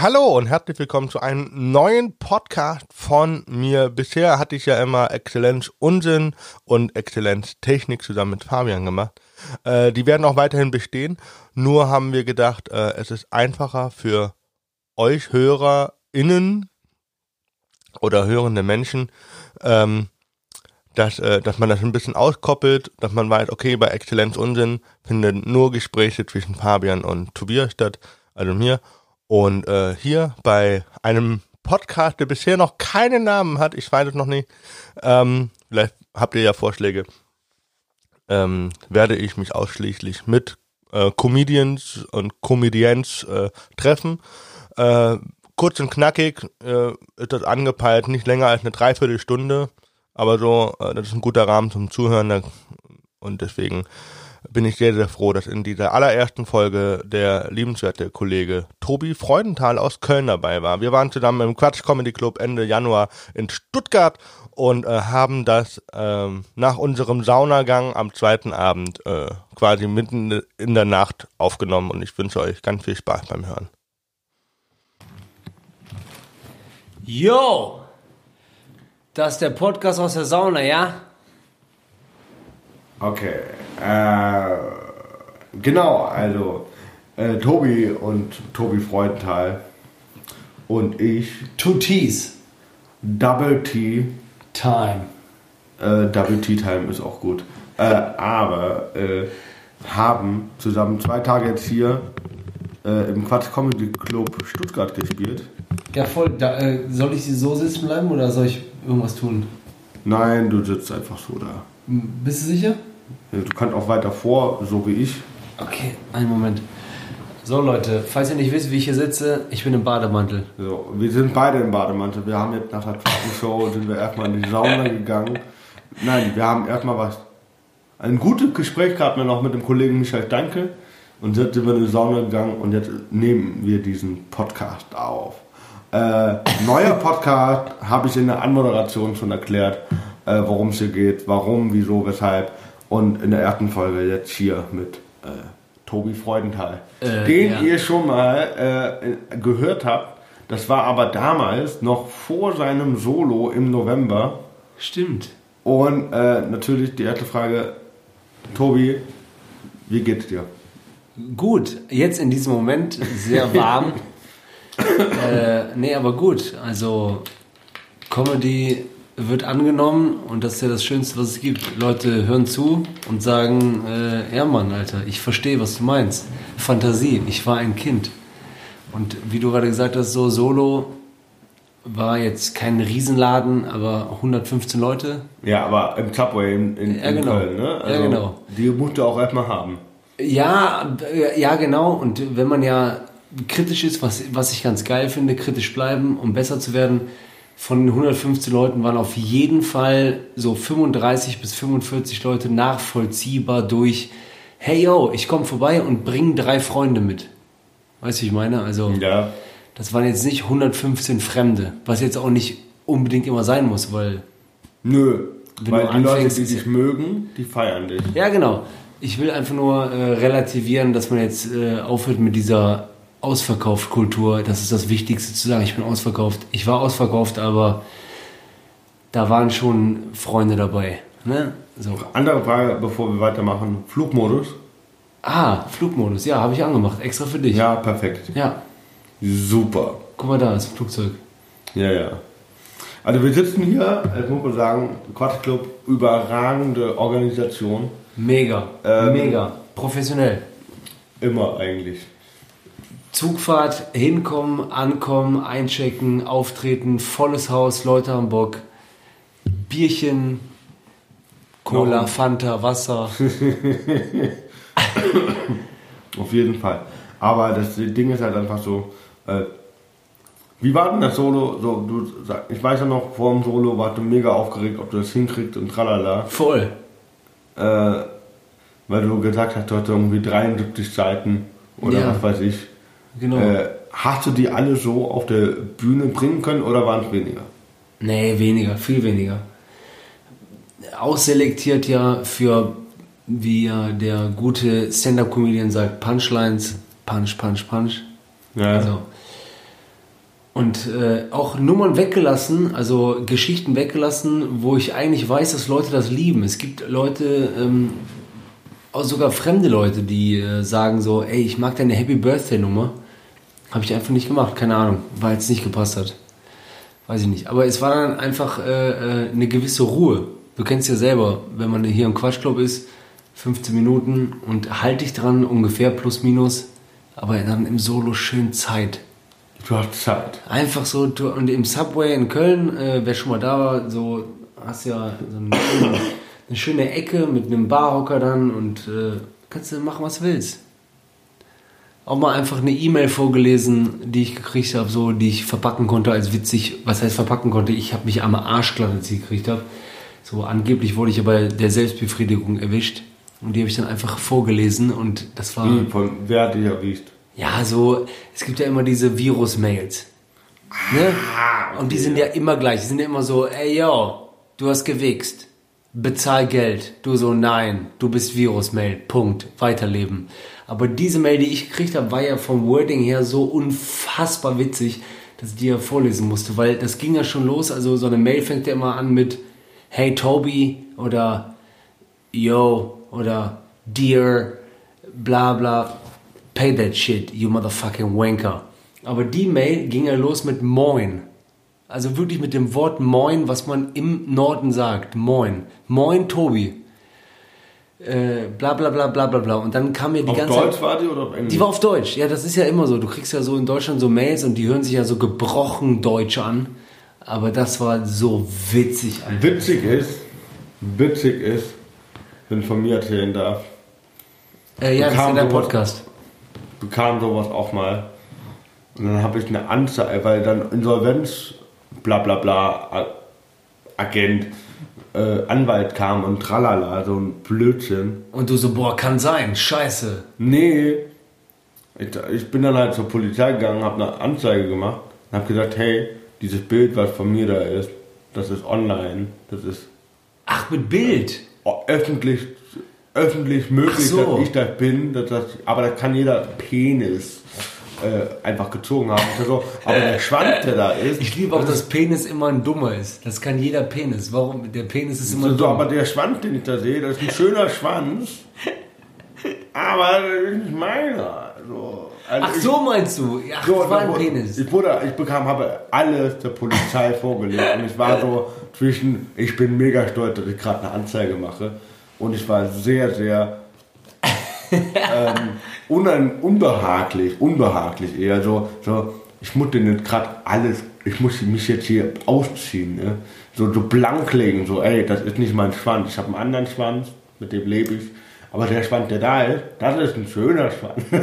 Hallo und herzlich willkommen zu einem neuen Podcast von mir. Bisher hatte ich ja immer Exzellenz Unsinn und Exzellenz Technik zusammen mit Fabian gemacht. Äh, die werden auch weiterhin bestehen. Nur haben wir gedacht, äh, es ist einfacher für euch HörerInnen oder hörende Menschen, ähm, dass, äh, dass man das ein bisschen auskoppelt, dass man weiß, okay, bei Exzellenz Unsinn finden nur Gespräche zwischen Fabian und Tobias statt, also mir. Und äh, hier bei einem Podcast, der bisher noch keinen Namen hat, ich weiß es noch nicht, ähm, vielleicht habt ihr ja Vorschläge, ähm, werde ich mich ausschließlich mit äh, Comedians und Comedians äh, treffen. Äh, kurz und knackig äh, ist das angepeilt, nicht länger als eine Dreiviertelstunde, aber so, äh, das ist ein guter Rahmen zum Zuhören und deswegen bin ich sehr, sehr froh, dass in dieser allerersten Folge der liebenswerte Kollege Tobi Freudenthal aus Köln dabei war. Wir waren zusammen im Quatsch Comedy Club Ende Januar in Stuttgart und äh, haben das ähm, nach unserem Saunagang am zweiten Abend äh, quasi mitten in der Nacht aufgenommen und ich wünsche euch ganz viel Spaß beim Hören. Yo! Das ist der Podcast aus der Sauna, ja? Okay. Äh, genau, also äh, Tobi und Tobi Freudenthal und ich. Two T's. Double T. Time. Äh, Double T Time ist auch gut. Äh, aber äh, haben zusammen zwei Tage jetzt hier äh, im Quatsch Comedy Club Stuttgart gespielt. Ja, voll. Da, äh, soll ich so sitzen bleiben oder soll ich irgendwas tun? Nein, du sitzt einfach so da. Bist du sicher? Du kannst auch weiter vor, so wie ich. Okay, einen Moment. So Leute, falls ihr nicht wisst, wie ich hier sitze, ich bin im Bademantel. So, wir sind beide im Bademantel. Wir haben jetzt nach der Show sind wir erstmal in die Sauna gegangen. Nein, wir haben erstmal was. Ein gutes Gespräch gehabt wir noch mit dem Kollegen Michael Danke. Und jetzt sind wir in die Sauna gegangen und jetzt nehmen wir diesen Podcast auf. Äh, neuer Podcast habe ich in der Anmoderation schon erklärt, äh, worum es hier geht, warum, wieso, weshalb. Und in der ersten Folge jetzt hier mit äh, Tobi Freudenthal, Äh, den ja. ihr schon mal äh, gehört habt. Das war aber damals noch vor seinem Solo im November. Stimmt. Und äh, natürlich die erste Frage, Tobi, wie geht's dir? Gut, jetzt in diesem Moment sehr warm. äh, nee, aber gut. Also Comedy wird angenommen und das ist ja das Schönste, was es gibt. Leute hören zu und sagen, äh, ja Mann, Alter, ich verstehe, was du meinst. Fantasie, ich war ein Kind. Und wie du gerade gesagt hast, so Solo war jetzt kein Riesenladen, aber 115 Leute. Ja, aber im Subway in, in, Ja, in genau. Köln, ne? Ja, genau. Die musst du auch erstmal haben. Ja, ja, genau. Und wenn man ja kritisch ist, was, was ich ganz geil finde, kritisch bleiben, um besser zu werden, von den 115 Leuten waren auf jeden Fall so 35 bis 45 Leute nachvollziehbar durch, hey yo, ich komme vorbei und bring drei Freunde mit. Weißt du, wie ich meine? Also, Ja. das waren jetzt nicht 115 Fremde, was jetzt auch nicht unbedingt immer sein muss, weil Nö. Wenn Weil du die Leute, anfängst, die dich mögen, die feiern dich. Ja, genau. Ich will einfach nur äh, relativieren, dass man jetzt äh, aufhört mit dieser Ausverkaufkultur. Das ist das Wichtigste zu sagen. Ich bin ausverkauft. Ich war ausverkauft, aber da waren schon Freunde dabei. Ne? So. Andere Frage, bevor wir weitermachen. Flugmodus? Ah, Flugmodus. Ja, habe ich angemacht. Extra für dich. Ja, perfekt. Ja. Super. Guck mal da, ist ein Flugzeug. Ja, ja. Also wir sitzen hier, das muss man sagen, Quatschclub, überragende Organisation. Mega. Ähm, Mega. Professionell. Immer eigentlich. Zugfahrt, hinkommen, ankommen, einchecken, auftreten, volles Haus, Leute am Bock, Bierchen, Cola, Noch- Fanta, Wasser. Auf jeden Fall. Aber das Ding ist halt einfach so, äh, wie war denn das Solo? So, du, ich weiß ja noch, vor dem Solo warst du mega aufgeregt, ob du das hinkriegst und tralala. Voll. Äh, weil du gesagt hast, du hast irgendwie 73 Seiten oder Ja. was weiß ich. Genau. Äh, hast du die alle so auf der Bühne bringen können oder waren es weniger? Nee, weniger, viel weniger. Ausselektiert ja für, wie ja der gute Stand-Up-Comedian sagt, Punchlines, Punch, Punch, Punch. Ja. Also, Und äh, auch Nummern weggelassen, also Geschichten weggelassen, wo ich eigentlich weiß, dass Leute das lieben. Es gibt Leute, ähm, auch sogar fremde Leute, die äh, sagen so, ey, ich mag deine Happy Birthday Nummer. Habe ich einfach nicht gemacht, keine Ahnung, weil es nicht gepasst hat. Weiß ich nicht. Aber es war dann einfach äh, äh, eine gewisse Ruhe. Du kennst ja selber, wenn man hier im Quatschclub ist, 15 Minuten und halt dich dran, ungefähr plus minus, aber dann im Solo schön Zeit. Du hast Zeit. Einfach so, du, und im Subway in Köln, äh, wer schon mal da war, so hast ja so eine, schöne- eine schöne Ecke mit einem Barhocker dann und äh, kannst du machen, was du willst. Auch mal einfach eine E-Mail vorgelesen, die ich gekriegt habe, so, die ich verpacken konnte als witzig. Was heißt verpacken konnte? Ich habe mich am Arsch glatt, als ich gekriegt habe. So, angeblich wurde ich ja bei der Selbstbefriedigung erwischt. Und die habe ich dann einfach vorgelesen und das war. Wie, von wer hat dich erwischt? Ja, so, es gibt ja immer diese Virus-Mails. Ne? Und die sind ja immer gleich. Die sind ja immer so, ey yo, du hast gewichst. Bezahl Geld. Du so, nein, du bist Virus-Mail. Punkt. Weiterleben. Aber diese Mail, die ich gekriegt habe, war ja vom Wording her so unfassbar witzig, dass ich die ja vorlesen musste. Weil das ging ja schon los. Also so eine Mail fängt ja immer an mit Hey Toby oder Yo oder Dear bla bla, pay that shit, you motherfucking wanker. Aber die Mail ging ja los mit Moin. Also wirklich mit dem Wort Moin, was man im Norden sagt. Moin. Moin, Tobi. Äh, bla bla bla bla bla bla. Und dann kam mir die Auf ganze Deutsch Zeit. war die oder auf Englisch? Die war auf Deutsch. Ja, das ist ja immer so. Du kriegst ja so in Deutschland so Mails und die hören sich ja so gebrochen Deutsch an. Aber das war so witzig, Alter. Witzig ist, witzig ist, wenn ich von mir erzählen darf, Äh, ja, das ist in der Podcast. bekam sowas auch mal. Und dann habe ich eine Anzeige, weil dann Insolvenz, bla bla bla, Agent, äh, Anwalt kam und tralala, so ein Blödsinn. Und du so, boah, kann sein. Scheiße. Nee, ich, ich bin dann halt zur Polizei gegangen, habe eine Anzeige gemacht und habe gesagt, hey, dieses Bild, was von mir da ist, das ist online, das ist Ach, mit Bild. öffentlich, öffentlich möglich, so. dass ich das bin, dass das, aber da kann jeder Penis äh, einfach gezogen haben. So, aber der Schwanz, der da ist, Ich liebe auch, dass Penis immer ein Dummer ist. Das kann jeder Penis. Warum? Der Penis ist immer so, dumm. aber der Schwanz, den ich da sehe, das ist ein schöner Schwanz, aber das ist nicht meiner. So, also Ach ich- so meinst du? Ach, So, das war ein Penis. Ich, wurde, ich bekam, habe alles der Polizei vorgelegt und ich war so zwischen, ich bin mega stolz, dass ich gerade eine Anzeige mache und ich war sehr, sehr ähm, unan, unbehaglich, unbehaglich eher so, so ich muss dir nicht gerade alles, ich muss mich jetzt hier ausziehen, ne? so, so blank legen, so ey, das ist nicht mein Schwanz, ich habe einen anderen Schwanz, mit dem lebe ich, aber der Schwanz, der da ist, das ist ein schöner Schwanz.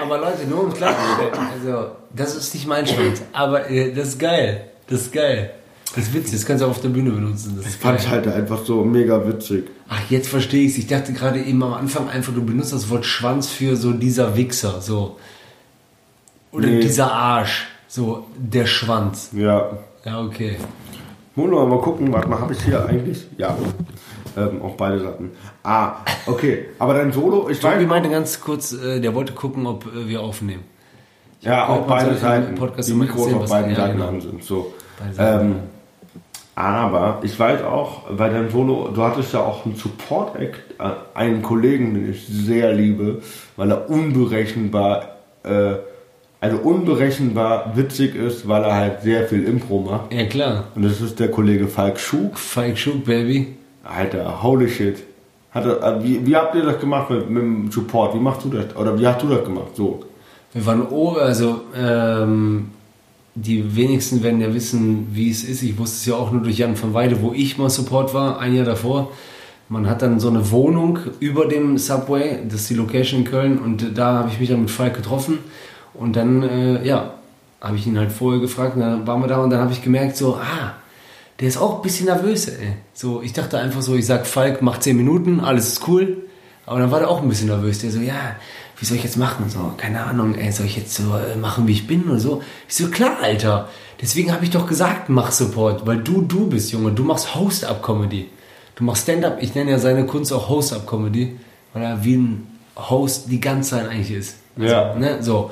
Aber Leute, nur um klar also das ist nicht mein Schwanz. Aber äh, das ist geil. Das ist geil. Das ist witzig. Das kannst du auch auf der Bühne benutzen. Das ist Fand ich halt einfach so mega witzig. Ach, jetzt verstehe ich's. Ich dachte gerade eben am Anfang einfach, du benutzt das Wort Schwanz für so dieser Wichser, so. Oder Nee. dieser Arsch. So, der Schwanz. Ja. Ja, okay. Mono, mal gucken, warte mal, habe ich hier eigentlich? Ja. Ähm, auch beide Seiten. Ah, okay. Aber dein Solo, ich weiß. meinte ganz kurz, äh, der wollte gucken, ob äh, wir aufnehmen. Ja, auch beide Seiten. Die Mikros auf beiden ja, Seiten genau. an sind. So. Beide Seiten. Ähm, aber ich weiß auch, bei deinem Solo, du hattest ja auch einen Support-Act, äh, einen Kollegen, den ich sehr liebe, weil er unberechenbar, äh, also unberechenbar witzig ist, weil er halt sehr viel Impro macht. Ja, klar. Und das ist der Kollege Falk Schug. Falk Schug, Baby. Alter, holy shit. Hat er, äh, wie, wie habt ihr das gemacht mit, mit dem Support? Wie machst du das? Oder wie hast du das gemacht? So. Wir waren oben, also ähm, die wenigsten werden ja wissen, wie es ist. Ich wusste es ja auch nur durch Jan von Weide, wo ich mal Support war, ein Jahr davor. Man hat dann so eine Wohnung über dem Subway, das ist die Location in Köln, und da habe ich mich dann mit Falk getroffen. Und dann, äh, ja, habe ich ihn halt vorher gefragt, und dann waren wir da und dann habe ich gemerkt, so, ah, der ist auch ein bisschen nervös, ey. So, ich dachte einfach so, ich sag, Falk, mach 10 Minuten, alles ist cool. Aber dann war der auch ein bisschen nervös. Der so, ja, wie soll ich jetzt machen? So, keine Ahnung, ey, soll ich jetzt so äh, machen, wie ich bin oder so? Ich so, klar, Alter. Deswegen habe ich doch gesagt, mach Support, weil du du bist, Junge. Du machst Host-Up-Comedy. Du machst Stand-Up. Ich nenne ja seine Kunst auch Host-Up-Comedy, weil er wie ein Host die ganze Zeit eigentlich ist. Ja. Ne? So.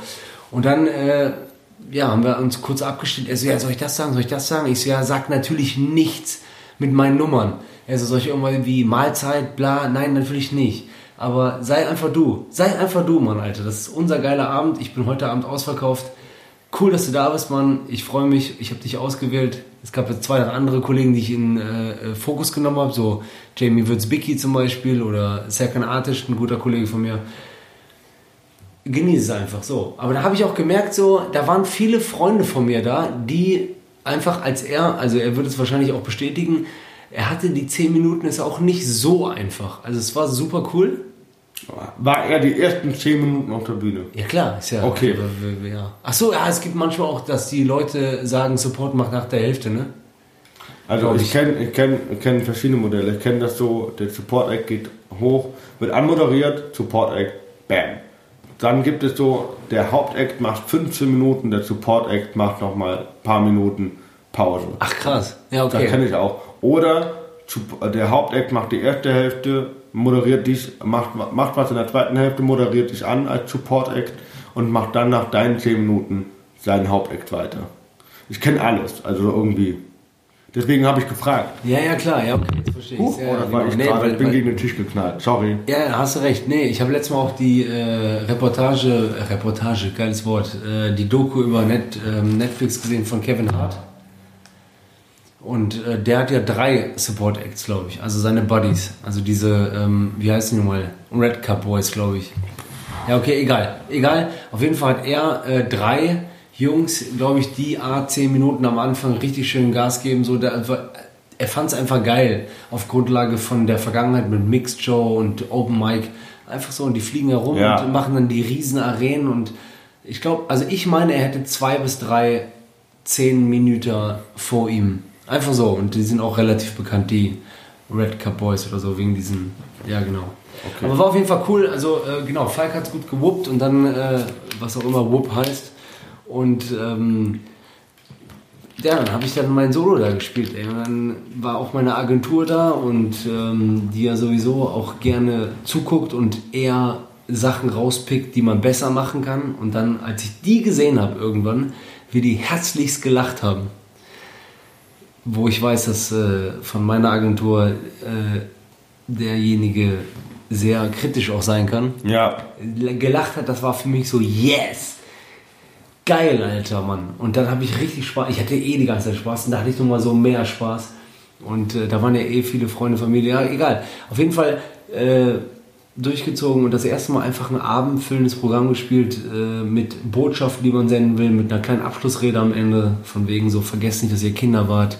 Und dann äh, ja, haben wir uns kurz abgestimmt. Er so, ja, soll ich das sagen, soll ich das sagen? Ich so, ja, sag natürlich nichts mit meinen Nummern. Er so, soll ich irgendwann wie Mahlzeit, bla, nein, natürlich nicht. Aber sei einfach du. Sei einfach du, Mann, Alter. Das ist unser geiler Abend. Ich bin heute Abend ausverkauft. Cool, dass du da bist, Mann. Ich freue mich. Ich habe dich ausgewählt. Es gab jetzt zwei andere Kollegen, die ich in äh, Fokus genommen habe. So Jamie Würzbicki zum Beispiel oder Serkan Artisch, ein guter Kollege von mir. Genieße es einfach so. Aber da habe ich auch gemerkt, so, da waren viele Freunde von mir da, die einfach als er, also er würde es wahrscheinlich auch bestätigen, er hatte die 10 Minuten, ist auch nicht so einfach. Also es war super cool. War er die ersten 10 Minuten auf der Bühne? Ja klar, ist ja. Okay. Ja. Ach so, ja, es gibt manchmal auch, dass die Leute sagen, Support macht nach der Hälfte, ne? Also ich kenne ich kenn, ich kenn verschiedene Modelle. Ich kenne das so, der Support Act geht hoch, wird anmoderiert, Support Act, bam. Dann gibt es so, der Hauptact macht 15 Minuten, der Support Act macht nochmal ein paar Minuten Pause. Ach krass. Ja, Das kenne okay. ich auch. Oder der Hauptact macht die erste Hälfte, moderiert dich, macht, macht was in der zweiten Hälfte, moderiert dich an als Support Act und macht dann nach deinen 10 Minuten seinen Hauptact weiter. Ich kenne alles, also irgendwie. Deswegen habe ich gefragt. Ja, ja, klar, ja, okay, jetzt verstehe Huch, ich. Ja, oh, das war genau. ich Nee, gerade, weil- ich bin weil- gegen den Tisch geknallt. Sorry. Ja, hast du recht. Nee, ich habe letztes Mal auch die äh, Reportage, äh, Reportage, geiles Wort, äh, die Doku über Net, ähm, Netflix gesehen von Kevin Hart. Und äh, der hat ja drei Support Acts, glaube ich. Also seine Buddies. Also diese, ähm, wie heißen die nochmal? Red Cup Boys, glaube ich. Ja, okay, egal. Egal. Auf jeden Fall hat er äh, drei Jungs, glaube ich, die A 10 Minuten am Anfang richtig schön Gas geben. So, der, er fand es einfach geil. Auf Grundlage von der Vergangenheit mit Mixed Show und Open Mic. Einfach so, und die fliegen herum Ja. und machen dann die riesen Arenen. Und ich glaube, also ich meine, er hätte zwei bis drei 10 Minuten vor ihm. Einfach so. Und die sind auch relativ bekannt, die Red Cup Boys oder so, wegen diesen, ja genau. Aber war auf jeden Fall cool. Also äh, genau, Falk hat es gut gewuppt und dann, äh, was auch immer Whoop heißt. Und ähm, ja, dann habe ich dann mein Solo da gespielt. Ey. Und dann war auch meine Agentur da und ähm, die ja sowieso auch gerne zuguckt und eher Sachen rauspickt, die man besser machen kann. Und dann, als ich die gesehen habe irgendwann, wie die herzlichst gelacht haben. Wo ich weiß, dass äh, von meiner Agentur äh, derjenige sehr kritisch auch sein kann Ja, gelacht hat, das war für mich so, yes! Geil, Alter, Mann. Und dann habe ich richtig Spaß. Ich hatte eh die ganze Zeit Spaß und da hatte ich nochmal so mehr Spaß. Und äh, da waren ja eh viele Freunde, Familie. Ja, egal. Auf jeden Fall äh, durchgezogen und das erste Mal einfach ein abendfüllendes Programm gespielt äh, mit Botschaften, die man senden will, mit einer kleinen Abschlussrede am Ende. Von wegen so, vergesst nicht, dass ihr Kinder wart.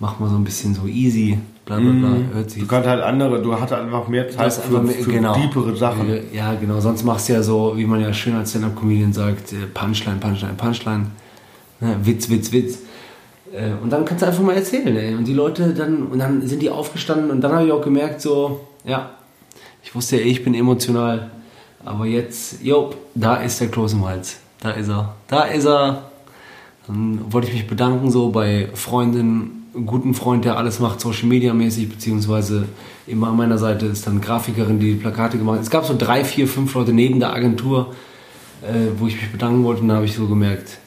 Macht mal so ein bisschen so easy. Bla bla bla. Hört sich du kannst halt andere, du hattest einfach mehr Zeit für, einfach mehr- für genau. deepere Sachen. Ja, genau. Sonst machst du ja so, wie man ja schön als Stand-Up-Comedian sagt, äh, Punchline, Punchline, Punchline. Ne, Witz, Witz, Witz. Äh, Und dann kannst du einfach mal erzählen, ey. Und die Leute dann, und dann sind die aufgestanden und dann habe ich auch gemerkt, so, ja, ich wusste ja eh, ich bin emotional. Aber jetzt, jo, da ist der Kloß im Hals. Da ist er. Da ist er. Dann wollte ich mich bedanken so bei Freundinnen, guten Freund, der alles macht, Social Media mäßig, beziehungsweise immer an meiner Seite ist dann Grafikerin, die die Plakate gemacht hat. Es gab so drei, vier, fünf Leute neben der Agentur, äh, wo ich mich bedanken wollte und da habe ich so gemerkt,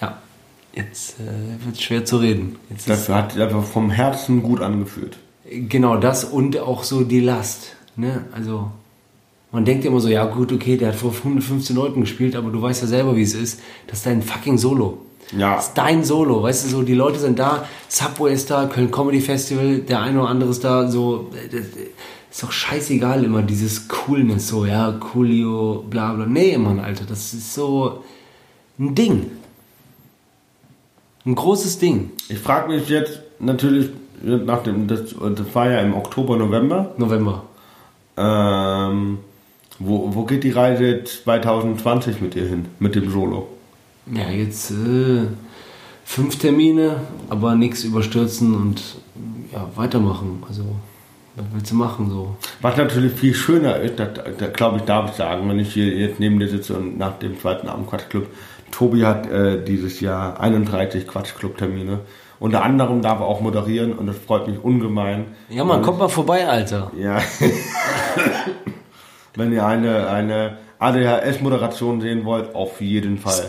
ja, jetzt äh, wird es schwer zu reden. Jetzt Das hat einfach vom Herzen gut angefühlt. Genau das und auch so die Last. Ne? Also man denkt immer so, ja gut, okay, der hat vor 115 Leuten gespielt, aber du weißt ja selber, wie es ist. Das ist dein fucking Solo. Ja. Das ist dein Solo, weißt du, so die Leute sind da, Subway ist da, Köln Comedy Festival, der eine oder andere ist da, so, äh, das ist doch scheißegal immer, dieses Coolness, so, ja, Coolio, bla bla. Nee, Mann, Alter, das ist so ein Ding. Ein großes Ding. Ich frage mich jetzt natürlich, nach dem, das, das war ja im Oktober, November, November. Ähm, wo, wo geht die Reise 2020 mit dir hin, mit dem Solo? Ja, jetzt äh, fünf Termine, aber nichts überstürzen und ja, weitermachen. Also, was willst du machen so? Was natürlich viel schöner ist, das, das glaube ich, darf ich sagen, wenn ich hier jetzt neben dir sitze und nach dem zweiten Abend Quatschclub. Tobi hat äh, dieses Jahr 31 Quatschclub-Termine. Unter anderem darf er auch moderieren und das freut mich ungemein. Ja, man, kommt mal vorbei, Alter. Ja. Wenn ihr eine, eine ADHS-Moderation sehen wollt, auf jeden Fall.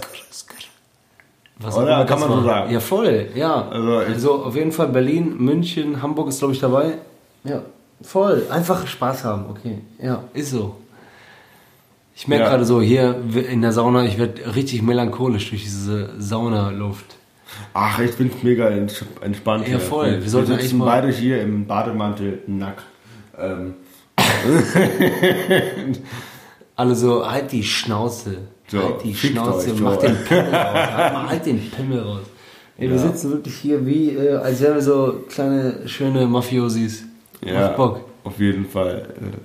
Was Oder? Kann man so sagen. Ja, voll, ja. Also Also, auf jeden Fall Berlin, München, Hamburg ist, glaube ich, dabei. Ja, voll. Einfach Spaß haben, okay. Ja, ist so. Ich merke Ja. gerade so, hier in der Sauna, ich werde richtig melancholisch durch diese Saunaluft. Ach, ich find's mega ents- entspannt. Ja, voll. Wir Wir, sollten sitzen eigentlich mal- beide hier im Bademantel nackt. Ähm, Alle so, halt die Schnauze. So, halt die Schnauze, euch, mach so. den Pimmel raus. Halt, halt den Pimmel raus. Ey, wir Ja. sitzen wirklich hier wie, äh, als wären wir so kleine, schöne Mafiosis. ja, Macht Bock. auf jeden Fall. Äh,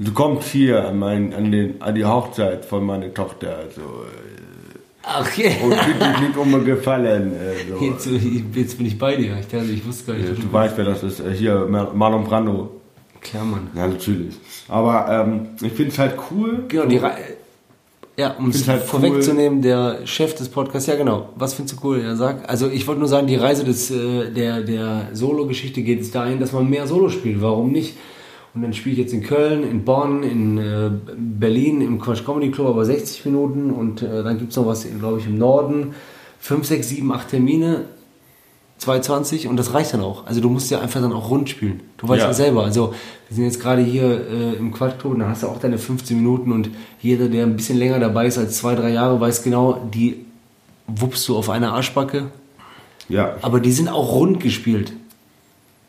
Du kommst hier an, mein, an, den, an die Hochzeit von meiner Tochter. Also, äh, Ach, okay. und bitte nicht um mir gefallen. Äh, so. Jetzt, jetzt bin ich bei dir. Ich, dachte, ich wusste gar nicht. Dass Du weißt, wer das ist. Äh, Hier, Mar- Marlon Brando. Klar, Mann. Ja, natürlich. Aber ähm, ich finde es halt cool. Genau, die Re Ja, um es halt vorwegzunehmen, der Chef des Podcasts, ja genau, was findest du cool? Ja, sag. Also ich wollte nur sagen, die Reise des, äh, der, der Solo-Geschichte geht es dahin, dass man mehr Solo spielt. Warum nicht? Und dann spiele ich jetzt in Köln, in Bonn, in äh, Berlin, im Quatsch Comedy Club, aber 60 Minuten und äh, dann gibt es noch was, glaube ich, im Norden. 5, 6, 7, 8 Termine, 220 und das reicht dann auch. Also du musst ja einfach dann auch rund spielen. Du weißt ja, Ja. selber. Also wir sind jetzt gerade hier äh, im Quatschclub und dann hast du auch deine 15 Minuten und jeder, der ein bisschen länger dabei ist als zwei, drei Jahre, weiß genau, die wuppst du auf einer Arschbacke. Ja, Aber die sind auch rund gespielt.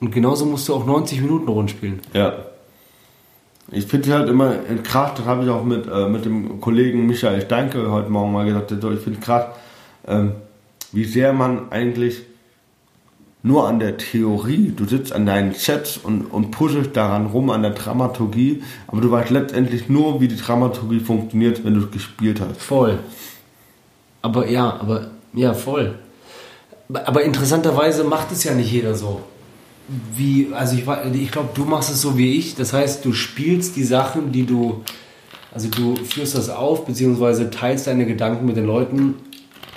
Und genauso musst du auch 90 Minuten rund spielen. ja. Ich finde halt immer krass, das habe ich auch mit, äh, mit dem Kollegen Michael Steinke heute Morgen mal gesagt, ich finde krass, ähm, wie sehr man eigentlich nur an der Theorie, du sitzt an deinen Sets und, und puzzelt daran rum, an der Dramaturgie, aber du weißt letztendlich nur, wie die Dramaturgie funktioniert, wenn du es gespielt hast. Voll. Aber ja, aber ja, voll. Aber interessanterweise macht es ja nicht jeder so. Wie, also ich, ich glaube, du machst es so wie ich. Das heißt, du spielst die Sachen, die du, also du führst das auf, beziehungsweise teilst deine Gedanken mit den Leuten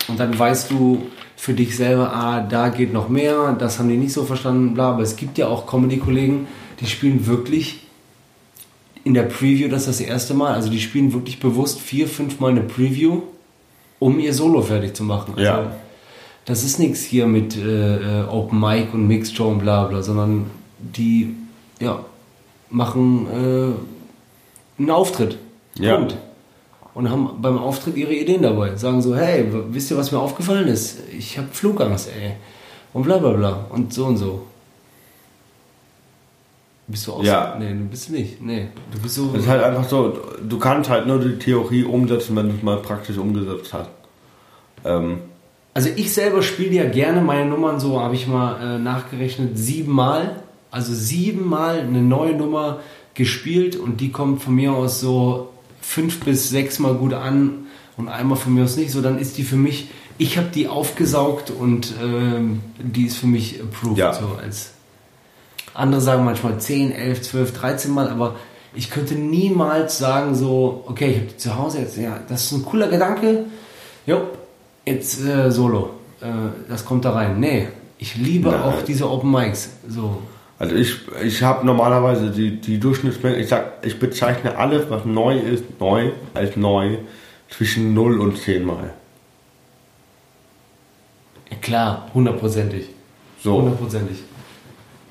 und dann weißt du für dich selber, ah, da geht noch mehr, das haben die nicht so verstanden, bla. Aber es gibt ja auch Comedy-Kollegen, die spielen wirklich in der Preview das das erste Mal. Also die spielen wirklich bewusst vier, fünf Mal eine Preview, um ihr Solo fertig zu machen. Also Ja. Das ist nichts hier mit äh, äh, Open Mic und Show und bla bla, sondern die ja, machen äh, einen Auftritt. Ja. Punkt. Und haben beim Auftritt ihre Ideen dabei. Sagen so, hey, wisst ihr, was mir aufgefallen ist? Ich habe Flugangst, ey. Und bla bla bla. Und so und so. Bist du auch Ja. so? Nee, du bist nicht. Nee. Du bist so. Es ist halt einfach so, du kannst halt nur die Theorie umsetzen, wenn du es mal praktisch umgesetzt hast. Ähm, Also ich selber spiele ja gerne meine Nummern so, habe ich mal äh, nachgerechnet, siebenmal. Also siebenmal eine neue Nummer gespielt und die kommt von mir aus so fünf bis sechs Mal gut an und einmal von mir aus nicht. So, dann ist die für mich, ich habe die aufgesaugt und ähm, die ist für mich approved. Ja. So als andere sagen manchmal 10, 11, 12, 13 Mal, aber ich könnte niemals sagen so, okay, ich habe die zu Hause jetzt, ja, das ist ein cooler Gedanke. Jo, jetzt äh, Solo. Äh, das kommt da rein. Nee, ich liebe Nein. auch diese Open Mics. So. also ich, ich habe normalerweise die, die Durchschnittsmenge, ich sag, ich bezeichne alles, was neu ist, neu, als neu, zwischen 0 und 10 Mal. Ja, klar, hundertprozentig. So, Hundertprozentig.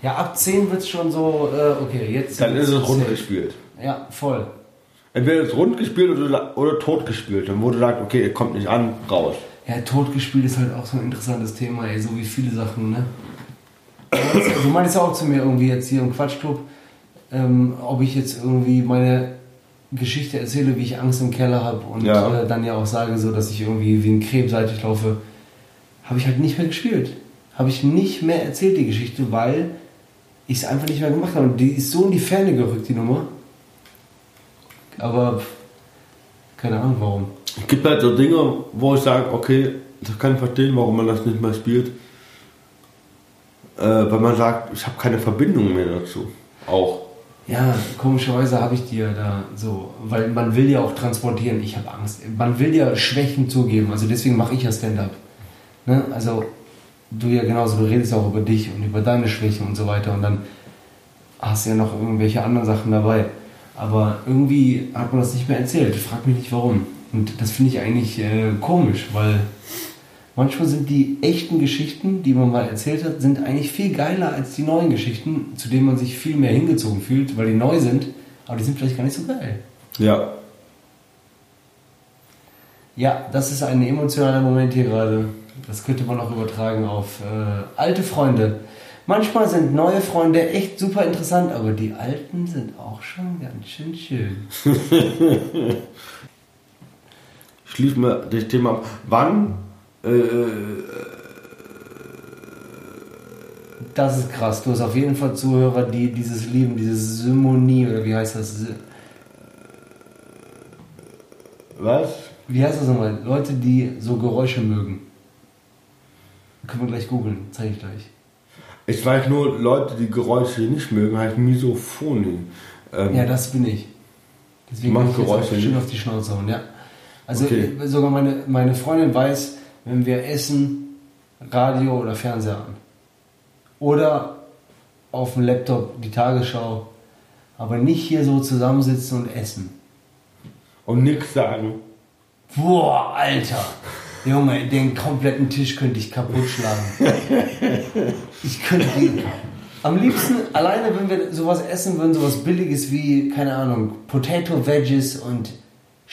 Ja, ab 10 wird es schon so, äh, okay, jetzt. dann ist es rund gespielt. Ja, voll. Entweder es rund gespielt oder, oder tot gespielt. Dann wurde sagt, okay, ihr kommt nicht an, raus. Ja, totgespielt ist halt auch so ein interessantes Thema, ey, so wie viele Sachen, ne? Du meinst ja auch zu mir irgendwie jetzt hier im Quatschclub, ähm, ob ich jetzt irgendwie meine Geschichte erzähle, wie ich Angst im Keller habe und Ja. äh, dann ja auch sage, so dass ich irgendwie wie ein Krebseitig laufe, habe ich halt nicht mehr gespielt. Habe ich nicht mehr erzählt, die Geschichte, weil ich es einfach nicht mehr gemacht habe. Und die ist so in die Ferne gerückt, die Nummer. Aber keine Ahnung warum. Es gibt halt so Dinge, wo ich sage, okay, das kann ich verstehen, warum man das nicht mehr spielt. Äh, weil man sagt, ich habe keine Verbindung mehr dazu. Auch. Ja, komischerweise habe ich dir da so, weil man will ja auch transportieren, ich habe Angst. Man will ja Schwächen zugeben, also deswegen mache ich ja Stand-up. Ne? Also du ja genauso, du redest auch über dich und über deine Schwächen und so weiter und dann hast du ja noch irgendwelche anderen Sachen dabei. Aber irgendwie hat man das nicht mehr erzählt. Frag mich nicht warum. Und das finde ich eigentlich äh, komisch, weil manchmal sind die echten Geschichten, die man mal erzählt hat, sind eigentlich viel geiler als die neuen Geschichten, zu denen man sich viel mehr hingezogen fühlt, weil die neu sind, aber die sind vielleicht gar nicht so geil. Ja. Ja, das ist ein emotionaler Moment hier gerade. Das könnte man auch übertragen auf äh, alte Freunde. Manchmal sind neue Freunde echt super interessant, aber die alten sind auch schon ganz schön schön. Schließen wir das Thema ab. Wann? Äh, Das ist krass. Du hast auf jeden Fall Zuhörer, die dieses lieben, diese Symonie, oder wie heißt das? was? Wie heißt das nochmal? Leute, die so Geräusche mögen. Können wir gleich googeln, zeige ich gleich. Ich weiß nur, Leute, die Geräusche nicht mögen, heißt Misophonie. Ähm, Ja, das bin ich. Deswegen kann ich jetzt Geräusche auch schön auf die Schnauze hauen, ja. Also Okay. äh, sogar meine, meine Freundin weiß, wenn wir essen, Radio oder Fernseher an. Oder auf dem Laptop die Tagesschau. Aber nicht hier so zusammensitzen und essen. Und nichts sagen. Boah, Alter. Junge, den kompletten Tisch könnte ich kaputt schlagen. Ich könnte die. Am liebsten, alleine wenn wir sowas essen würden, sowas billiges wie, keine Ahnung, Potato Veggies und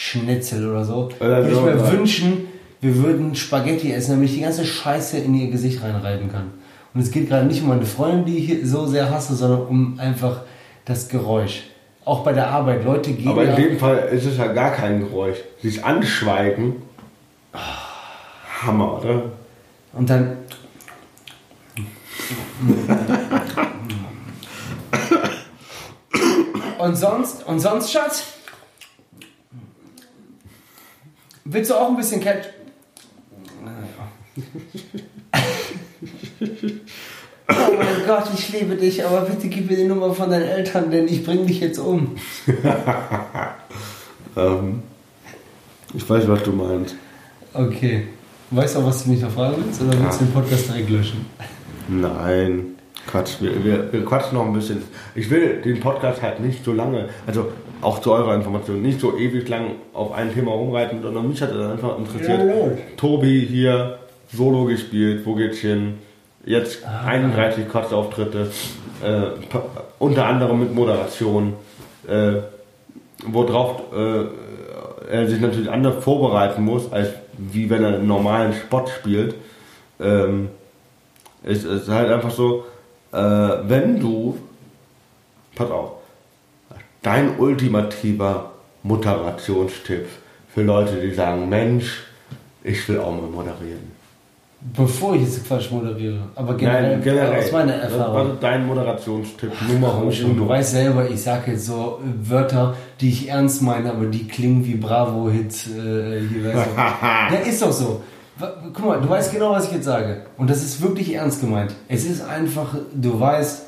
Schnitzel oder so, Oder würde ich mir wünschen, wir würden Spaghetti essen, damit ich die ganze Scheiße in ihr Gesicht reinreiben kann. Und es geht gerade nicht um meine Freundin, die ich so sehr hasse, sondern um einfach das Geräusch. Auch bei der Arbeit, Leute gehen Aber in dem Fall ist es ja gar kein Geräusch. Sich anschweigen. Hammer, oder? und dann Und sonst, und sonst, Schatz? Willst du auch ein bisschen Cat? Oh mein Gott, ich liebe dich, aber bitte gib mir die Nummer von deinen Eltern, denn ich bring dich jetzt um. Ähm, ich weiß, was du meinst. Okay. Weißt du auch, was du mich noch fragen willst? Oder willst du den Podcast direkt löschen? Nein. Quatsch, wir, wir, wir quatschen noch ein bisschen. Ich will den Podcast halt nicht so lange, also auch zu eurer Information, nicht so ewig lang auf ein Thema rumreiten, sondern mich hat das einfach interessiert. Ja. Tobi hier, Solo gespielt, wo geht's hin? Jetzt Ah. 31 Quatsch-Auftritte, äh, unter anderem mit Moderation, äh, worauf äh, er sich natürlich anders vorbereiten muss, als wie wenn er einen normalen Spot spielt. Ähm, es ist halt einfach so, äh, wenn du, pass auf, dein ultimativer Moderationstipp für Leute, die sagen, Mensch, ich will auch mal moderieren. Bevor ich jetzt Quatsch moderiere. Aber generell, aus meiner Was Erfahrung. ist dein Moderationstipp Nummer Komm schon, du weißt selber, ich sage jetzt so äh, Wörter, die ich ernst meine, aber die klingen wie Bravo-Hits. Äh, ja, ist doch so. Guck mal, du weißt genau, was ich jetzt sage. Und das ist wirklich ernst gemeint. Es ist einfach, du weißt,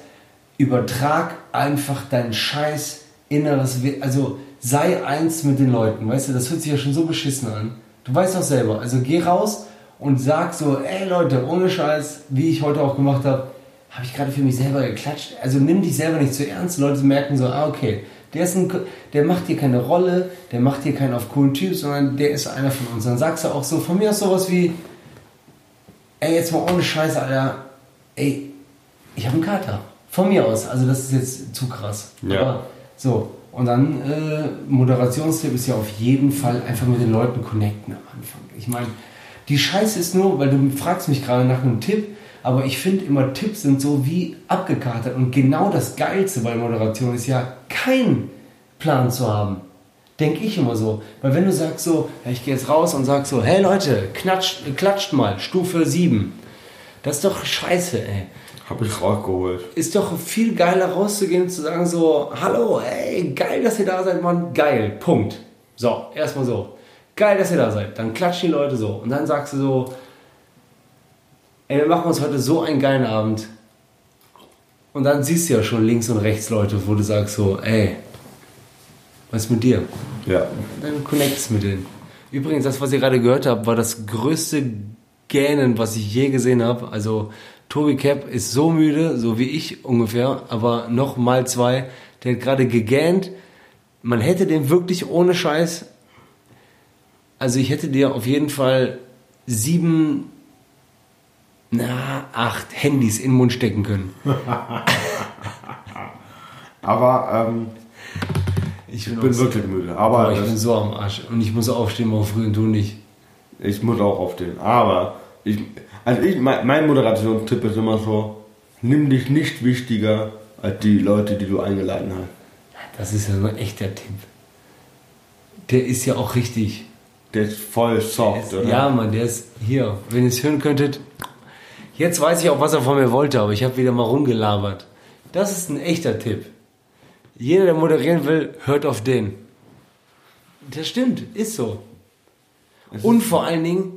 übertrag einfach dein scheiß inneres, We- also sei eins mit den Leuten, weißt du, das hört sich ja schon so beschissen an. Du weißt doch selber, also geh raus und sag so, ey Leute, ohne Scheiß, wie ich heute auch gemacht habe, habe ich gerade für mich selber geklatscht. Also nimm dich selber nicht zu ernst. Leute merken so, ah okay, der, ist ein, der macht hier keine Rolle, der macht hier keinen auf coolen Typ, sondern der ist einer von uns. Dann sagst du auch so, von mir aus sowas wie, ey, jetzt mal ohne Scheiß, Alter, ey, ich habe einen Kater. Von mir aus. Also das ist jetzt zu krass. Ja. Aber so. Und dann äh, Moderationstipp ist ja auf jeden Fall einfach mit den Leuten connecten am Anfang. Ich meine, die Scheiße ist nur, weil du fragst mich gerade nach einem Tipp, aber ich finde immer Tipps sind so wie abgekatert und genau das Geilste bei Moderation ist ja keinen Plan zu haben. Denke ich immer so. Weil wenn du sagst so, ich gehe jetzt raus und sag so, hey Leute, knatscht, klatscht mal, Stufe 7. Das ist doch scheiße, ey Hab ich rausgeholt. ist doch viel geiler rauszugehen und zu sagen so, hallo, ey, geil, dass ihr da seid, Mann, geil, Punkt. So, erstmal so. Geil, dass ihr da seid. Dann klatschen die Leute so. Und dann sagst du so, ey, wir machen uns heute so einen geilen Abend. Und dann siehst du ja schon links und rechts Leute, wo du sagst so, ey, was ist mit dir? Ja. Dann connectst mit denen. Übrigens, das, was ihr gerade gehört habt, war das größte Gähnen, was ich je gesehen habe. Also Tobi Cap ist so müde, so wie ich ungefähr, aber noch mal zwei. Der hat gerade gegähnt. Man hätte den wirklich ohne Scheiß. Also ich hätte dir auf jeden Fall sieben na, acht Handys in den Mund stecken können. Aber ähm, Ich ich bin wirklich müde. Aber Boah, ich bin so am Arsch. Und ich muss aufstehen morgen früh und du nicht. Ich muss auch aufstehen. Aber ich, also ich, mein, mein Moderationstipp ist immer so: Nimm dich nicht wichtiger als die Leute, die du eingeladen hast. Das ist ja so ein echter Tipp. Der ist ja auch richtig. Der ist voll soft, oder? Ja, Mann, der ist hier. Wenn ihr es hören könntet. Jetzt weiß ich auch, was er von mir wollte, aber ich habe wieder mal rumgelabert. Das ist ein echter Tipp. Jeder, der moderieren will, hört auf den. Das stimmt, ist so. Und ist- vor allen Dingen,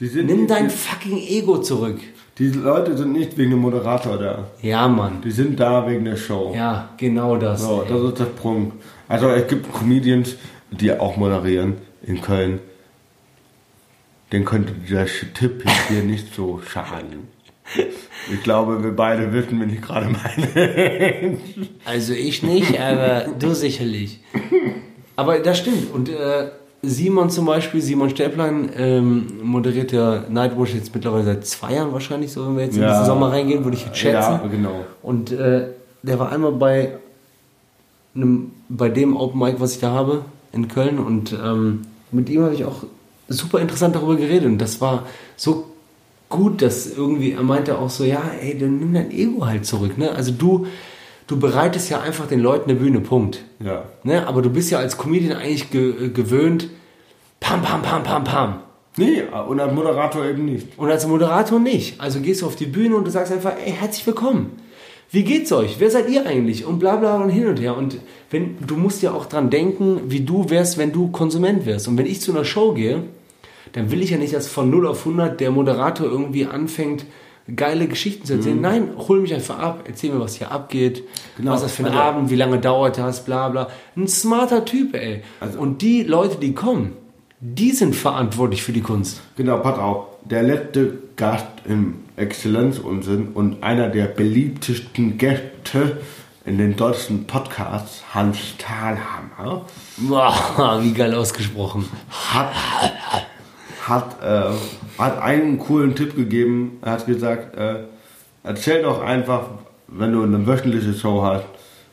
nimm dein fucking Ego zurück. Die Leute sind nicht wegen dem Moderator da. Ja, Mann. Die sind da wegen der Show. Ja, genau das. So, das ist der Punkt. Also es gibt Comedians, die auch moderieren in Köln. Den könnte dieser Tipp hier nicht so schaden. Ich glaube, wir beide wissen, wen ich gerade meine. Also ich nicht, aber du sicherlich. Aber das stimmt. Und äh, Simon zum Beispiel, Simon Stäblein, ähm, moderiert ja Nightwatch jetzt mittlerweile seit zwei Jahren wahrscheinlich, so wenn wir jetzt in Ja. diesen Sommer reingehen, würde ich jetzt schätzen. Ja, genau. Und äh, der war einmal bei einem, bei dem Open Mic, was ich da habe, in Köln. Und ähm, mit ihm habe ich auch super interessant darüber geredet. Und das war so gut, dass irgendwie, er meinte auch so, ja, ey, dann nimm dein Ego halt zurück. Ne? Also du, du bereitest ja einfach den Leuten eine Bühne, Punkt. Ja. Ne? Aber du bist ja als Comedian eigentlich ge gewöhnt, pam, pam, pam, pam, pam. Nee, und als Moderator eben nicht. Und als Moderator nicht. Also gehst du auf die Bühne und du sagst einfach, ey, herzlich willkommen. Wie geht's euch? Wer seid ihr eigentlich? Und bla bla und hin und her. Und wenn, du musst ja auch dran denken, wie du wärst, wenn du Konsument wärst. Und wenn ich zu einer Show gehe, dann will ich ja nicht, dass von 0 auf 100 der Moderator irgendwie anfängt, geile Geschichten zu erzählen. Nein, hol mich einfach ab, erzähl mir, was hier abgeht, Genau. was das für ein Also- Abend, wie lange dauert das, bla bla. Ein smarter Typ, ey. und die Leute, die kommen, die sind verantwortlich für die Kunst. Genau, pass auf. Der letzte Gast im Exzellenzunsinn und einer der beliebtesten Gäste in den deutschen Podcasts, Hans Thalhammer, Boah, wie geil ausgesprochen. hat, hat, äh, hat einen coolen Tipp gegeben. Er hat gesagt, äh, erzähl doch einfach, wenn du eine wöchentliche Show hast,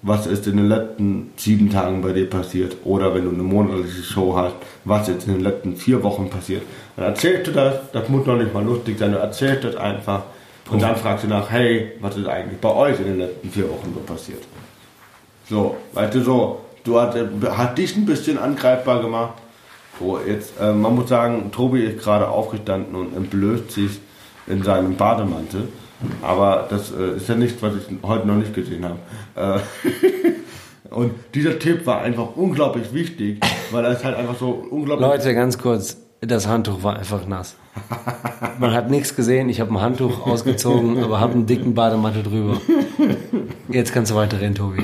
was ist in den letzten sieben Tagen bei dir passiert. Oder wenn du eine monatliche Show hast, was ist in den letzten vier Wochen passiert. Dann erzählst du das, das muss noch nicht mal lustig sein, du erzählst das einfach. Und dann fragst du nach, hey, was ist eigentlich bei euch in den letzten vier Wochen so passiert? So, weißt du, so, du hast, hat dich ein bisschen angreifbar gemacht. So, jetzt, äh, man muss sagen, Tobi ist gerade aufgestanden und entblößt sich in seinem Bademantel. Aber das äh, ist ja nichts, was ich heute noch nicht gesehen habe. Äh, und dieser Tipp war einfach unglaublich wichtig, weil er ist halt einfach so unglaublich. Leute, ganz kurz, das Handtuch war einfach nass. Man hat nichts gesehen, ich habe ein Handtuch ausgezogen, aber habe einen dicken Bademantel drüber. Jetzt kannst du weiterreden, Tobi.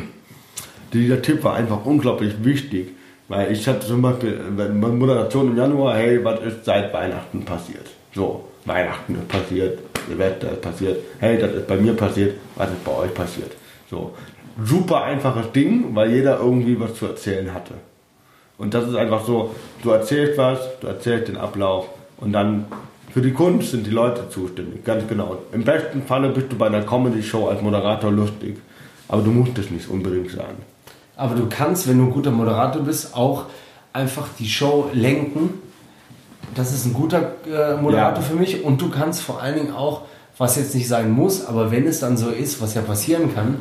Dieser Tipp war einfach unglaublich wichtig, weil ich hatte zum Beispiel bei der Moderation im Januar, hey, was ist seit Weihnachten passiert? So, Weihnachten ist passiert, Silvester ist passiert, hey, das ist bei mir passiert, was ist bei euch passiert? So, super einfaches Ding, weil jeder irgendwie was zu erzählen hatte. Und das ist einfach so, du erzählst was, du erzählst den Ablauf und dann für die Kunst sind die Leute zuständig, ganz genau. Im besten Falle bist du bei einer Comedy-Show als Moderator lustig, aber du musst es nicht unbedingt sein. Aber du kannst, wenn du ein guter Moderator bist, auch einfach die Show lenken. Das ist ein guter äh, Moderator Ja. für mich. Und du kannst vor allen Dingen auch, was jetzt nicht sein muss, aber wenn es dann so ist, was ja passieren kann,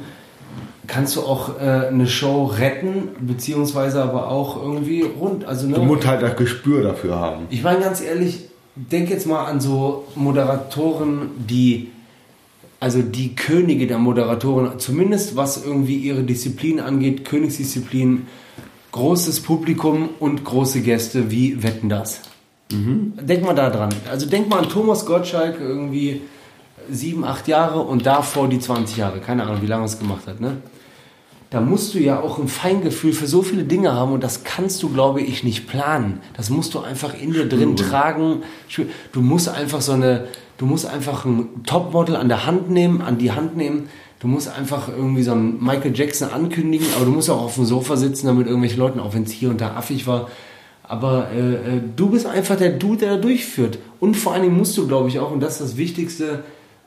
kannst du auch äh, eine Show retten, beziehungsweise aber auch irgendwie rund. Also, ne, Du musst halt das Gespür dafür haben. Ich meine ganz ehrlich, denk jetzt mal an so Moderatoren, die, also die Könige der Moderatoren, zumindest was irgendwie ihre Disziplin angeht, Königsdisziplin, großes Publikum und große Gäste, wie wetten das? Denk mal da dran. Also denk mal an Thomas Gottschalk, irgendwie sieben, acht Jahre und davor die 20 Jahre. Keine Ahnung, wie lange es gemacht hat, ne? Da musst du ja auch ein Feingefühl für so viele Dinge haben und das kannst du, glaube ich, nicht planen. Das musst du einfach in dir drin tragen. Du musst einfach so eine, du musst einfach ein Topmodel an der Hand nehmen, an die Hand nehmen. Du musst einfach irgendwie so einen Michael Jackson ankündigen, aber du musst auch auf dem Sofa sitzen, damit irgendwelche Leuten, auch wenn es hier und da affig war, Aber äh, äh, du bist einfach der Dude, der da durchführt. Und vor allen Dingen musst du, glaube ich, auch, und das ist das Wichtigste,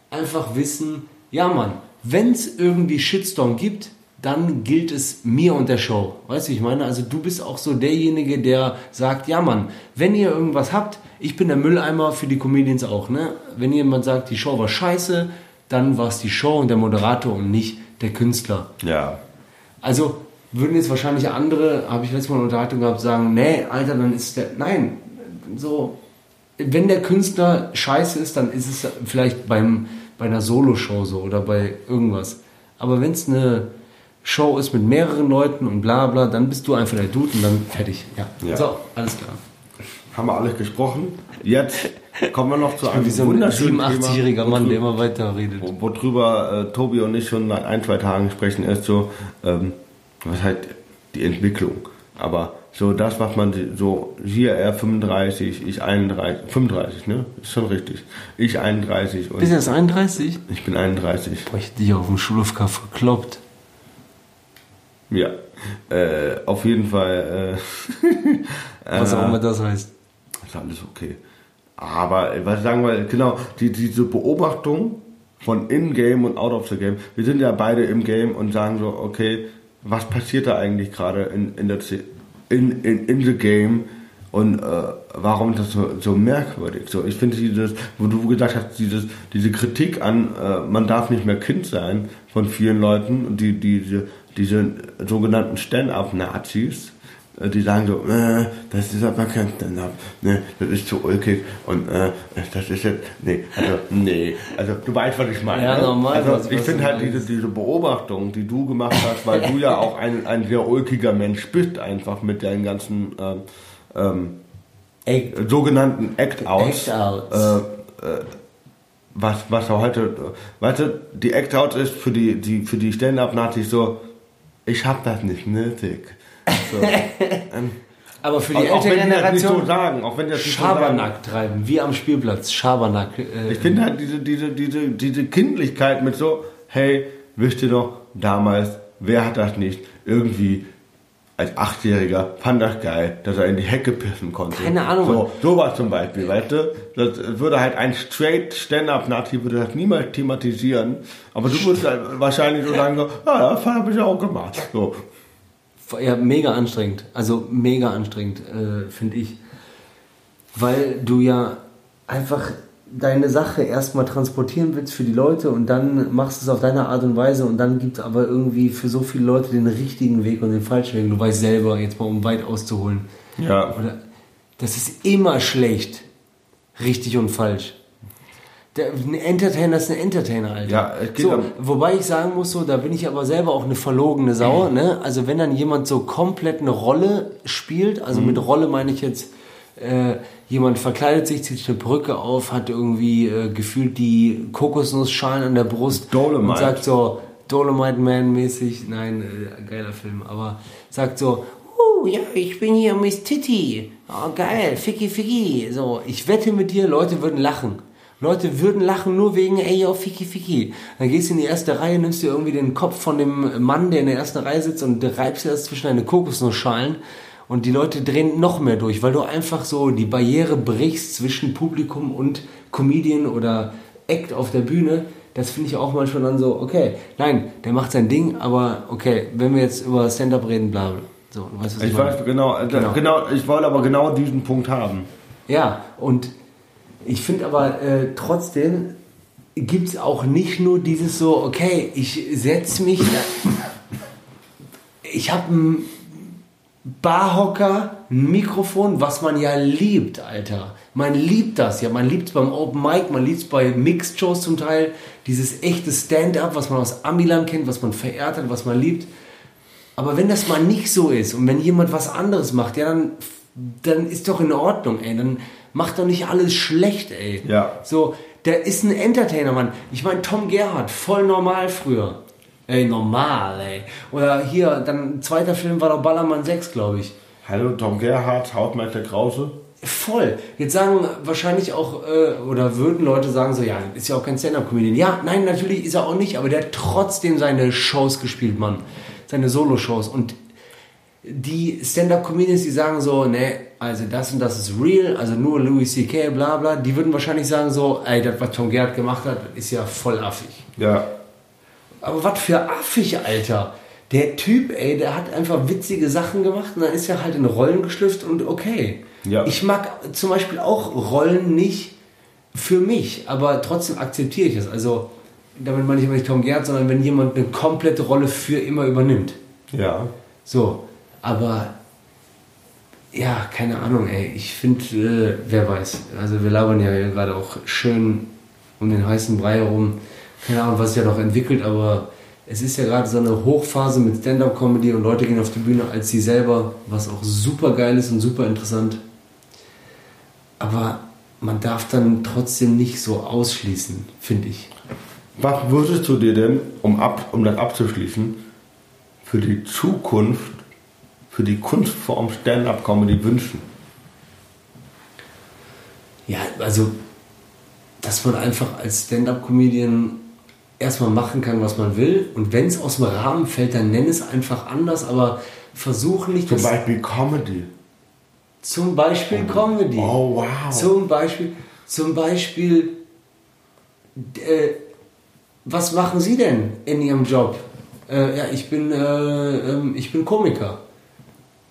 einfach wissen, ja Mann, wenn es irgendwie Shitstorm gibt, dann gilt es mir und der Show. Weißt du, ich meine? Also du bist auch so derjenige, der sagt, ja Mann, wenn ihr irgendwas habt, ich bin der Mülleimer für die Comedians auch, ne? Wenn jemand sagt, die Show war scheiße, dann war es die Show und der Moderator und nicht der Künstler. Ja. Also würden jetzt wahrscheinlich andere, habe ich letztes Mal eine Unterhaltung gehabt, sagen, nee, Alter, dann ist der, nein, so, wenn der Künstler scheiße ist, dann ist es vielleicht beim, bei einer Soloshow so oder bei irgendwas. Aber wenn es eine Show ist mit mehreren Leuten und bla bla, dann bist du einfach der Dude und dann fertig. Ja. Ja. So, alles klar. Haben wir alles gesprochen. Jetzt kommen wir noch zu einem so ein wunderschönen 87-jähriger Thema, Mann, der immer weiter redet. wo- worüber äh, Tobi und ich schon seit ein, zwei Tagen sprechen, ist so, ähm, was halt die Entwicklung. Aber so das, was man so hier er 35, ich 31, 35, ne? Ist schon richtig. Ich 31 und Bist du jetzt 31? ich bin 31. Boah, ich dich auf dem Schulhof verkloppt. Ja. Äh, auf jeden Fall äh, Was auch äh, immer das heißt. ist alles okay. Aber äh, was sagen wir, genau, die, diese Beobachtung von in-game und out of the game. Wir sind ja beide im Game und sagen so, okay, was passiert da eigentlich gerade in, in, der, in, in, in the game und äh, warum ist das so, so merkwürdig? So, ich finde dieses, wo du gesagt hast, dieses, diese Kritik an, äh, man darf nicht mehr Kind sein von vielen Leuten und die, diese, diese sogenannten Stand-up-Nazis, äh, die sagen so, äh, das ist aber kein Stand-up, ne, das ist zu ulkig und äh, das ist jetzt, nee, also, nee, also du weißt, was ich meine. Ja, ne? normal, Also was- ich finde halt diese, diese Beobachtung, die du gemacht hast, weil du ja auch ein, ein sehr ulkiger Mensch bist, einfach mit deinen ganzen ähm, ähm, Ey, sogenannten Act-Outs. Act-Outs. Äh, äh, was, was er heute, weißt du, die Act-Out ist für die, die, für die Stand-Up-Nazis so, ich hab das nicht nötig. So. ähm, aber für die auch, auch wenn ältere die das nicht so Generation sagen, auch wenn die das nicht so sagen. Schabernack treiben, wie am Spielplatz. Schabernack. Äh, Ich finde halt diese, diese, diese, diese Kindlichkeit mit so, hey, wisst ihr noch, damals, wer hat das nicht irgendwie als Achtjähriger fand das geil, dass er in die Hecke pissen konnte. Keine Ahnung. So, sowas zum Beispiel, weißt du? Das würde halt ein straight Stand-Up-Nazi würde das niemals thematisieren. Aber du würdest halt wahrscheinlich so sagen, so, ja, das habe ich auch gemacht. So. Ja, mega anstrengend. Also mega anstrengend, äh, finde ich. Weil du ja einfach deine Sache erstmal transportieren willst für die Leute und dann machst du es auf deine Art und Weise und dann gibt es aber irgendwie für so viele Leute den richtigen Weg und den falschen Weg. Du weißt selber, jetzt mal um weit auszuholen. Ja. Oder, das ist immer schlecht. Richtig und falsch. Der, ein Entertainer ist ein Entertainer, Alter. Ja, geht so, wobei ich sagen muss, so, da bin ich aber selber auch eine verlogene Sau. Ne? Also wenn dann jemand so komplett eine Rolle spielt, also Mhm. mit Rolle meine ich jetzt, äh, jemand verkleidet sich, zieht eine Perücke auf, hat irgendwie äh, gefühlt die Kokosnussschalen an der Brust Dolomite. und sagt so, Dolomite Man mäßig, nein, äh, geiler Film, aber sagt so, uh, ja, ich bin hier Miss Titty, oh geil, Ficky Ficky, so, ich wette mit dir, Leute würden lachen. Leute würden lachen nur wegen, ey, yo, Ficky Ficky. Dann gehst du in die erste Reihe, nimmst dir irgendwie den Kopf von dem Mann, der in der ersten Reihe sitzt und reibst dir das zwischen deine Kokosnussschalen und die Leute drehen noch mehr durch, weil du einfach so die Barriere brichst zwischen Publikum und Comedian oder Act auf der Bühne. Das finde ich auch manchmal dann so, okay, nein, der macht sein Ding, aber okay, wenn wir jetzt über Stand-Up reden, bla bla. So, weißt, was ich, Ich weiß genau, äh, Genau. genau, ich wollte aber genau diesen Punkt haben. Ja, und ich finde aber äh, trotzdem gibt es auch nicht nur dieses so, okay, ich setze mich, ich habe einen Barhocker, Mikrofon, was man ja liebt, Alter. Man liebt das ja, man liebt es beim Open Mic, man liebt es bei Mixed Shows zum Teil, dieses echte Stand-up, was man aus Amiland kennt, was man verehrt hat, was man liebt. Aber wenn das mal nicht so ist und wenn jemand was anderes macht, ja, dann, dann ist doch in Ordnung, ey. Dann macht doch nicht alles schlecht, ey. Ja. So, der ist ein Entertainer, Mann. Ich meine, Tom Gerhardt, voll normal früher. Ey, normal, ey. Oder hier, dann zweiter Film war doch Ballermann 6, glaube ich. Hallo, Tom Gerhardt, Hautmeister Krause. Voll. Jetzt sagen wahrscheinlich auch, äh, oder würden Leute sagen so, ja, ist ja auch kein Stand-Up-Comedian. Ja, nein, natürlich ist er auch nicht, aber der hat trotzdem seine Shows gespielt, Mann. Seine Solo-Shows. Und die Stand-Up-Comedians, die sagen so, ne, also das und das ist real, also nur Louis C.K., bla bla, die würden wahrscheinlich sagen so, ey, das, was Tom Gerhardt gemacht hat, ist ja voll affig. Ja. Aber was für affig, Alter. Der Typ, ey, der hat einfach witzige Sachen gemacht und dann ist er halt in Rollen geschlüpft und okay. Ja. Ich mag zum Beispiel auch Rollen nicht für mich, aber trotzdem akzeptiere ich es. Also, damit meine ich aber nicht Tom Gerhardt, sondern wenn jemand eine komplette Rolle für immer übernimmt. Ja. So, aber ja, keine Ahnung, ey. Ich finde, äh, wer weiß. Also wir labern ja gerade auch schön um den heißen Brei herum. Keine Ahnung, was sich ja noch entwickelt, aber es ist ja gerade so eine Hochphase mit Stand-up-Comedy und Leute gehen auf die Bühne als sie selber, was auch super geil ist und super interessant. Aber man darf dann trotzdem nicht so ausschließen, finde ich. Was würdest du dir denn, um, ab, um das abzuschließen, für die Zukunft, für die Kunstform Stand-up-Comedy wünschen? Ja, also, dass man einfach als Stand-up-Comedian erstmal machen kann, was man will. Und wenn es aus dem Rahmen fällt, dann nenn es einfach anders, aber versuche nicht Zum Beispiel Comedy. Zum Beispiel Comedy. Oh, wow. Zum Beispiel, zum Beispiel, äh, was machen Sie denn in Ihrem Job? Äh, ja, ich bin, äh, ähm, ich bin Komiker.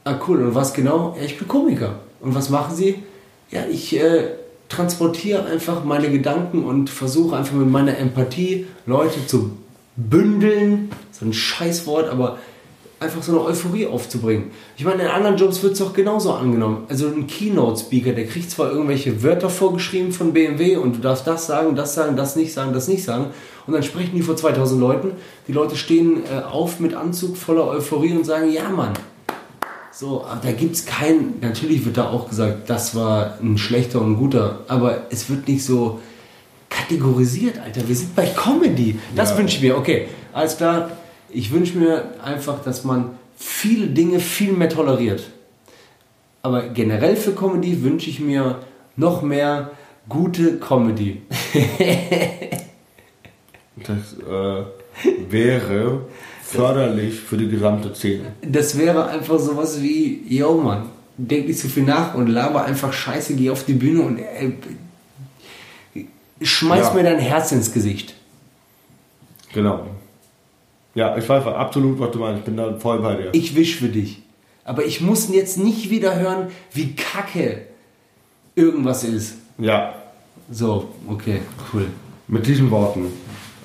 Ah, cool. Und was genau? Ja, ich bin Komiker. Und was machen Sie? Ja, ich äh, transportiere einfach meine Gedanken und versuche einfach mit meiner Empathie Leute zu bündeln. So ein Scheißwort, aber einfach so eine Euphorie aufzubringen. Ich meine, in anderen Jobs wird es doch genauso angenommen. Also ein Keynote-Speaker, der kriegt zwar irgendwelche Wörter vorgeschrieben von BMW und du darfst das sagen, das sagen, das nicht sagen, das nicht sagen. Und dann sprechen die vor 2000 Leuten. Die Leute stehen äh, auf mit Anzug voller Euphorie und sagen, ja Mann. So, aber da gibt es keinen, natürlich wird da auch gesagt, das war ein schlechter und ein guter, aber es wird nicht so kategorisiert, Alter. Wir sind bei Comedy. Das Ja. wünsche ich mir. Okay, alles klar. Ich wünsche mir einfach, dass man viele Dinge viel mehr toleriert. Aber generell für Comedy wünsche ich mir noch mehr gute Comedy. Das äh, wäre förderlich für die gesamte Szene. Das wäre einfach sowas wie, yo Mann, denk nicht zu viel nach und laber einfach Scheiße, geh auf die Bühne und äh, schmeiß Ja. mir dein Herz ins Gesicht. Genau. Ja, ich weiß absolut, was du meinst. Ich bin da voll bei dir. Ich wisch für dich. Aber ich muss jetzt nicht wieder hören, wie kacke irgendwas ist. Ja, So, okay, cool. mit diesen Worten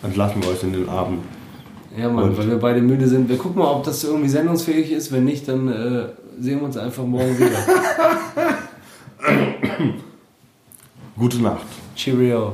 entlassen wir euch in den Abend. Ja, Mann, Und? weil wir beide müde sind. Wir gucken mal, ob das irgendwie sendungsfähig ist. Wenn nicht, dann äh, sehen wir uns einfach morgen wieder. Gute Nacht. Cheerio.